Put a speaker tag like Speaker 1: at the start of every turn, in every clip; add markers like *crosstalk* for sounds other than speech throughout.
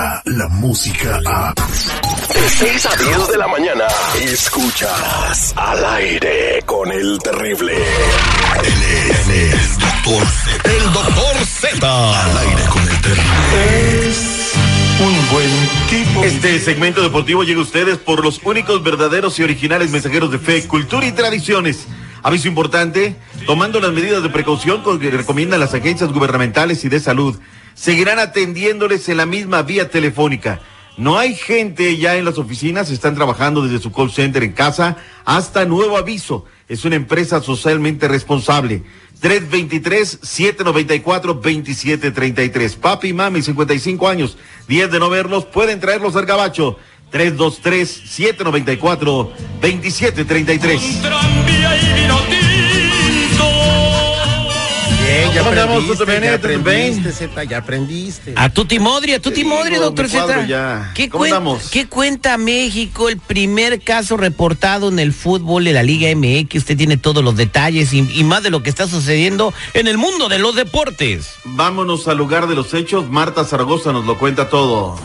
Speaker 1: llega la música a...
Speaker 2: De 6 a 10 de la mañana, escuchas al aire con el terrible.
Speaker 1: Él es el doctor Z.
Speaker 2: El doctor Z.
Speaker 1: Al aire con el terrible.
Speaker 3: Un buen tipo.
Speaker 4: Este segmento deportivo llega a ustedes por los únicos verdaderos y originales mensajeros de fe, cultura y tradiciones. Aviso importante, tomando las medidas de precaución que recomiendan las agencias gubernamentales y de salud, seguirán atendiéndoles en la misma vía telefónica. No hay gente ya en las oficinas, están trabajando desde su call center en casa hasta nuevo aviso. Es una empresa socialmente responsable. 323-794-2733. Papi y mami, 55 años, 10 de no verlos, pueden traerlos al gabacho. 323-794-2733.
Speaker 5: tranvía y vino tinto.
Speaker 6: Bien, ya
Speaker 4: ¿Cómo andamos,
Speaker 6: aprendiste, ya aprendiste? Zeta, ya aprendiste.
Speaker 7: A Tuti Modri, a Tuti Modri, doctor Z.
Speaker 4: ya.
Speaker 7: ¿Qué,
Speaker 4: ¿Cómo
Speaker 7: cuen-? ¿Qué cuenta México? El primer caso reportado en el fútbol de la Liga MX. Usted tiene todos los detalles y, y más de lo que está sucediendo en el mundo de los deportes.
Speaker 4: Vámonos al lugar de los hechos. Marta Zaragoza nos lo cuenta todo.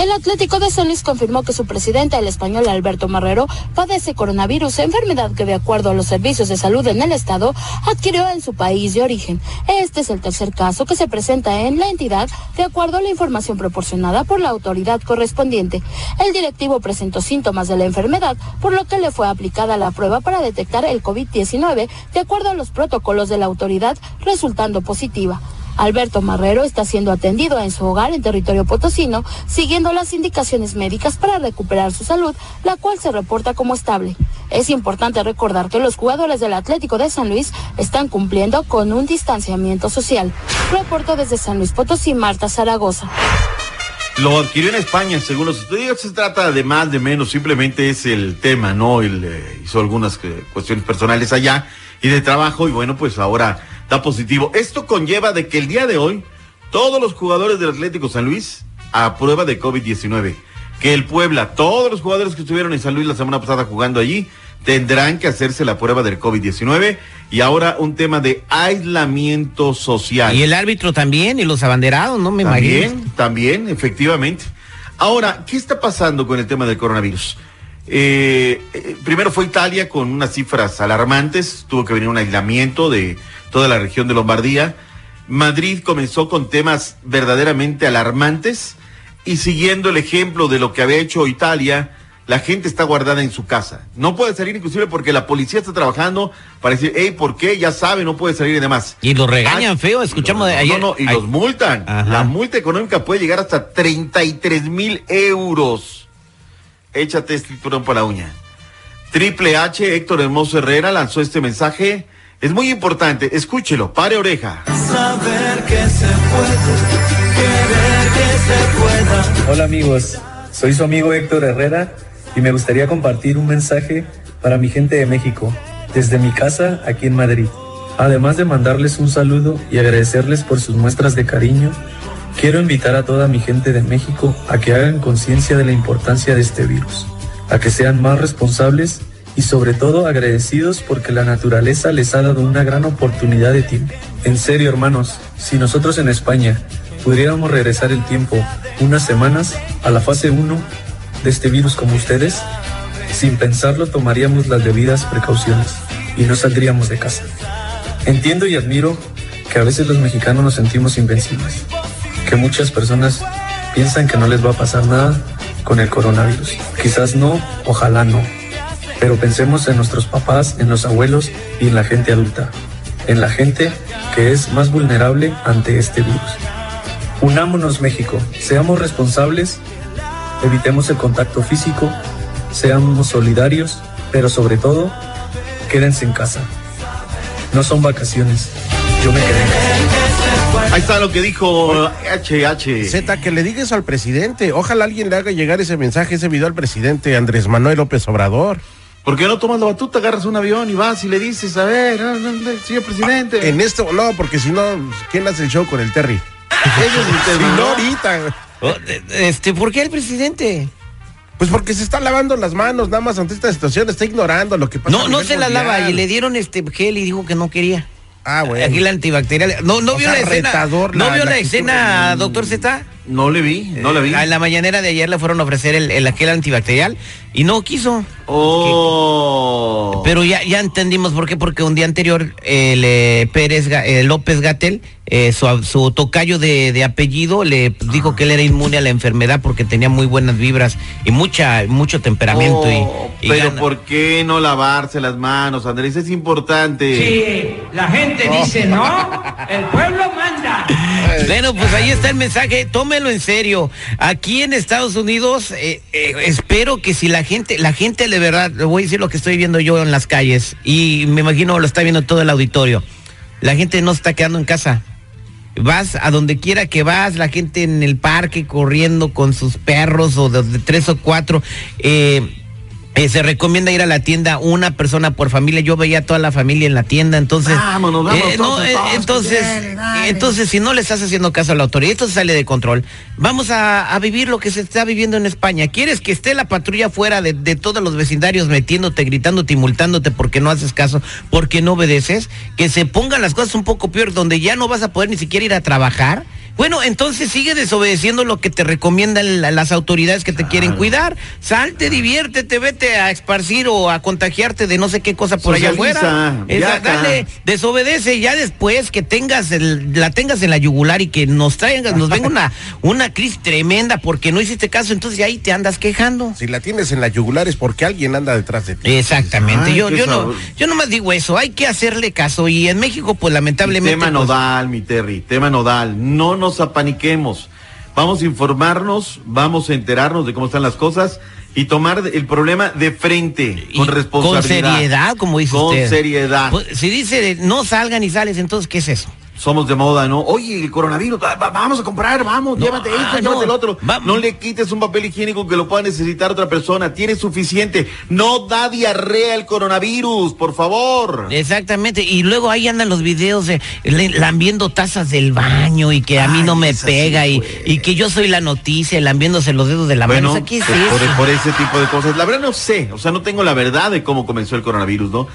Speaker 8: El Atlético de San confirmó que su presidente, el español Alberto Marrero, padece coronavirus, enfermedad que de acuerdo a los servicios de salud en el estado adquirió en su país de origen. Este es el tercer caso que se presenta en la entidad de acuerdo a la información proporcionada por la autoridad correspondiente. El directivo presentó síntomas de la enfermedad, por lo que le fue aplicada la prueba para detectar el COVID-19 de acuerdo a los protocolos de la autoridad, resultando positiva. Alberto Marrero está siendo atendido en su hogar en territorio potosino, siguiendo las indicaciones médicas para recuperar su salud, la cual se reporta como estable. Es importante recordar que los jugadores del Atlético de San Luis están cumpliendo con un distanciamiento social. Reportó desde San Luis Potosí Marta Zaragoza.
Speaker 4: Lo adquirió en España, según los estudios. Se trata de más, de menos, simplemente es el tema, ¿no? Eh, hizo algunas eh, cuestiones personales allá y de trabajo y bueno, pues ahora da positivo. Esto conlleva de que el día de hoy todos los jugadores del Atlético San Luis a prueba de COVID-19. Que el Puebla, todos los jugadores que estuvieron en San Luis la semana pasada jugando allí, tendrán que hacerse la prueba del COVID-19 y ahora un tema de aislamiento social.
Speaker 7: Y el árbitro también, y los abanderados, ¿no? Me imagino.
Speaker 4: También, también, efectivamente. Ahora, ¿qué está pasando con el tema del coronavirus? Eh, eh, primero fue Italia con unas cifras alarmantes, tuvo que venir un aislamiento de toda la región de Lombardía. Madrid comenzó con temas verdaderamente alarmantes y siguiendo el ejemplo de lo que había hecho Italia, la gente está guardada en su casa. No puede salir inclusive porque la policía está trabajando para decir, hey, ¿por qué? Ya sabe, no puede salir y demás.
Speaker 7: Y los regañan
Speaker 4: Ah,
Speaker 7: feo, escuchamos
Speaker 4: no,
Speaker 7: de
Speaker 4: no,
Speaker 7: ayer.
Speaker 4: No, no, y
Speaker 7: ay-
Speaker 4: los multan.
Speaker 7: Ajá.
Speaker 4: La multa económica puede llegar hasta 33 mil euros. Échate este turón por la uña. Triple H, Héctor Hermoso Herrera lanzó este mensaje. Es muy importante, escúchelo, pare oreja.
Speaker 5: Saber que se puede, querer que se pueda.
Speaker 9: Hola amigos, soy su amigo Héctor Herrera y me gustaría compartir un mensaje para mi gente de México, desde mi casa aquí en Madrid. Además de mandarles un saludo y agradecerles por sus muestras de cariño, quiero invitar a toda mi gente de México a que hagan conciencia de la importancia de este virus, a que sean más responsables y sobre todo agradecidos porque la naturaleza les ha dado una gran oportunidad de tiempo. En serio hermanos, si nosotros en España pudiéramos regresar el tiempo unas semanas a la fase 1 de este virus como ustedes, sin pensarlo tomaríamos las debidas precauciones y no saldríamos de casa. Entiendo y admiro que a veces los mexicanos nos sentimos invencibles, que muchas personas piensan que no les va a pasar nada con el coronavirus. Quizás no, ojalá no. Pero pensemos en nuestros papás, en los abuelos y en la gente adulta, en la gente que es más vulnerable ante este virus. Unámonos México, seamos responsables, evitemos el contacto físico, seamos solidarios, pero sobre todo, quédense en casa. No son vacaciones, yo me quedé en casa.
Speaker 4: Ahí está lo que dijo HH.
Speaker 6: Z, que le digas al presidente. Ojalá alguien le haga llegar ese mensaje, ese video al presidente Andrés Manuel López Obrador.
Speaker 4: ¿Por qué no tomas la batuta, agarras un avión y vas y le dices, a ver, ah, no, no, señor presidente?
Speaker 6: En esto, no, porque si no, ¿quién hace el show con el Terry? *laughs*
Speaker 4: Ese es el
Speaker 6: Si
Speaker 4: tema,
Speaker 6: ¿no? ahorita.
Speaker 7: Oh, Este, ¿por qué el presidente?
Speaker 6: Pues porque se está lavando las manos, nada más ante esta situación, está ignorando lo que pasa.
Speaker 7: No, no se la lava y le dieron este gel y dijo que no quería.
Speaker 6: Ah, bueno.
Speaker 7: Aquí la antibacterial. ¿No, no
Speaker 6: O
Speaker 7: vio
Speaker 6: sea,
Speaker 7: la escena?
Speaker 6: retador
Speaker 7: ¿No
Speaker 6: la-
Speaker 7: vio
Speaker 6: la
Speaker 7: escena, doctor Z?
Speaker 4: No le vi, no le vi.
Speaker 7: Eh, En la mañanera de ayer le fueron a ofrecer el, el aquel antibacterial y no quiso.
Speaker 4: Oh.
Speaker 7: Pero ya, ya entendimos por qué, porque un día anterior el eh, Pérez eh, López Gatel, eh, su, su tocayo de, de apellido, le dijo que él era inmune a la enfermedad porque tenía muy buenas vibras y mucha, mucho temperamento
Speaker 4: Oh,
Speaker 7: y, y
Speaker 4: pero
Speaker 7: gana.
Speaker 4: ¿por qué no lavarse las manos, Andrés? Es importante.
Speaker 5: Si la gente dice no, el pueblo manda.
Speaker 7: Bueno, pues ahí está el mensaje, tómelo en serio. Aquí en Estados Unidos, eh, eh, espero que si la gente, la gente de verdad, le voy a decir lo que estoy viendo yo en las calles y me imagino lo está viendo todo el auditorio. La gente no está quedando en casa. Vas a donde quiera que vas, la gente en el parque corriendo con sus perros o de, de tres o cuatro. eh, eh, se recomienda ir a la tienda una persona por familia. Yo veía a toda la familia en la tienda, entonces.
Speaker 4: Vámonos, vámonos
Speaker 7: eh, no, eh, entonces, entonces, si no le estás haciendo caso a la autoridad, esto se sale de control. Vamos a, a vivir lo que se está viviendo en España. ¿Quieres que esté la patrulla fuera de, de todos los vecindarios metiéndote, gritándote y multándote porque no haces caso, porque no obedeces? Que se pongan las cosas un poco peor, donde ya no vas a poder ni siquiera ir a trabajar. Bueno, entonces sigue desobedeciendo lo que te recomiendan la- las autoridades que te quieren cuidar. Salte, diviértete, vete a esparcir o a contagiarte de no sé qué cosa por allá afuera. Esa- dale, desobedece ya después que tengas el- la tengas en la yugular y que nos traigan, nos venga una, *laughs* una crisis tremenda porque no hiciste caso, entonces ahí te andas quejando.
Speaker 6: Si la tienes en la yugular es porque alguien anda detrás de ti.
Speaker 7: Exactamente,
Speaker 4: Ay,
Speaker 7: yo, yo no, yo nomás digo eso, hay que hacerle caso y en México pues lamentablemente
Speaker 4: tema
Speaker 7: pues,
Speaker 4: nodal, mi Terry, tema nodal. No nos apaniquemos. Vamos a informarnos, vamos a enterarnos de cómo están las cosas y tomar el problema de frente,
Speaker 7: y
Speaker 4: con responsabilidad.
Speaker 7: Con seriedad, como dice
Speaker 4: Con
Speaker 7: usted.
Speaker 4: seriedad.
Speaker 7: Pues, si dice no salgan y sales, entonces ¿qué es eso?
Speaker 4: Somos de moda, ¿no? Oye, el coronavirus, va- va- vamos a comprar, vamos, llévate esto,
Speaker 7: ah,
Speaker 4: llévate
Speaker 7: no.
Speaker 4: el otro.
Speaker 7: Va-
Speaker 4: no le quites un papel higiénico que lo pueda necesitar otra persona, tiene suficiente. No da diarrea el coronavirus, por favor.
Speaker 7: Exactamente, y luego ahí andan los videos de le- lambiendo tazas del baño y que a mí
Speaker 4: Ay,
Speaker 7: no me pega y, que yo soy la noticia, lambiéndose los dedos de la mano. O sea, ¿qué es
Speaker 4: por,
Speaker 7: eso?
Speaker 4: por- por ese tipo de cosas. La verdad no sé, o sea, no tengo la verdad de cómo comenzó el coronavirus, ¿no?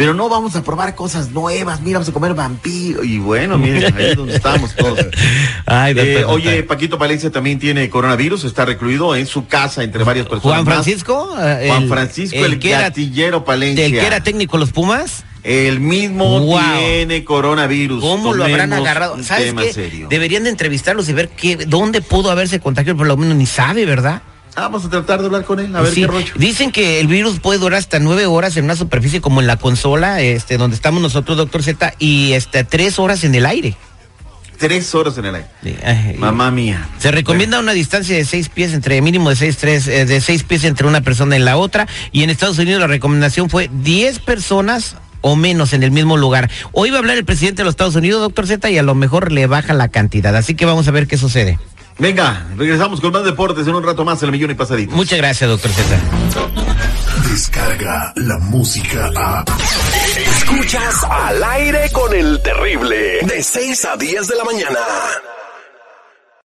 Speaker 4: Pero no vamos a probar cosas nuevas, mira, vamos a comer vampiro. Y bueno, miren, ahí es donde estamos todos. *laughs*
Speaker 7: Ay,
Speaker 4: Eh, oye, Paquito Palencia también tiene coronavirus, está recluido en su casa entre varias personas.
Speaker 7: Juan
Speaker 4: más.
Speaker 7: Francisco, eh,
Speaker 4: Juan
Speaker 7: el-
Speaker 4: Francisco, el,
Speaker 7: que era,
Speaker 4: gatillero Palencia.
Speaker 7: el que era técnico los Pumas.
Speaker 4: El mismo
Speaker 7: Wow.
Speaker 4: tiene coronavirus.
Speaker 7: ¿Cómo lo habrán agarrado? ¿Sabes qué?
Speaker 4: serio.
Speaker 7: Deberían de entrevistarlos y ver qué, dónde pudo haberse contagiado, por lo menos ni sabe, ¿verdad?
Speaker 4: Ah, Vamos a tratar de hablar con él, a ver
Speaker 7: Sí,
Speaker 4: qué rollo.
Speaker 7: Dicen que el virus puede durar hasta nueve horas en una superficie como en la consola, este, donde estamos nosotros, doctor Z, y hasta tres horas en el aire.
Speaker 4: Tres horas en el aire.
Speaker 7: Sí, ay,
Speaker 4: Mamá mía.
Speaker 7: Se recomienda una distancia de seis pies entre mínimo de seis, tres, eh, de seis pies entre una persona y la otra. Y en Estados Unidos la recomendación fue 10 personas o menos en el mismo lugar. Hoy va a hablar el presidente de los Estados Unidos, doctor Z, y a lo mejor le baja la cantidad. Así que vamos a ver qué sucede.
Speaker 4: Venga, regresamos con más deportes en un rato más, el millón y pasadito.
Speaker 7: Muchas gracias, doctor Z.
Speaker 1: Descarga la música a.
Speaker 2: Escuchas al aire con el terrible. De 6 a 10 de la mañana.